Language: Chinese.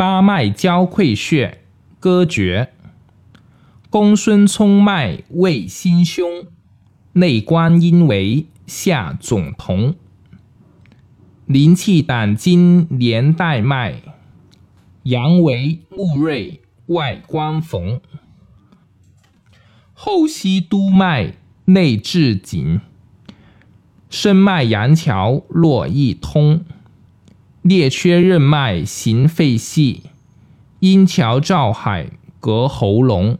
八脉交溃穴歌诀：公孙冲脉为心胸，内关阴为下总瞳，灵气胆经连带脉，阳为目锐外关缝，后溪督脉内至颈，深脉阳桥络一通。列缺任脉行肺系，阴桥照海隔喉咙。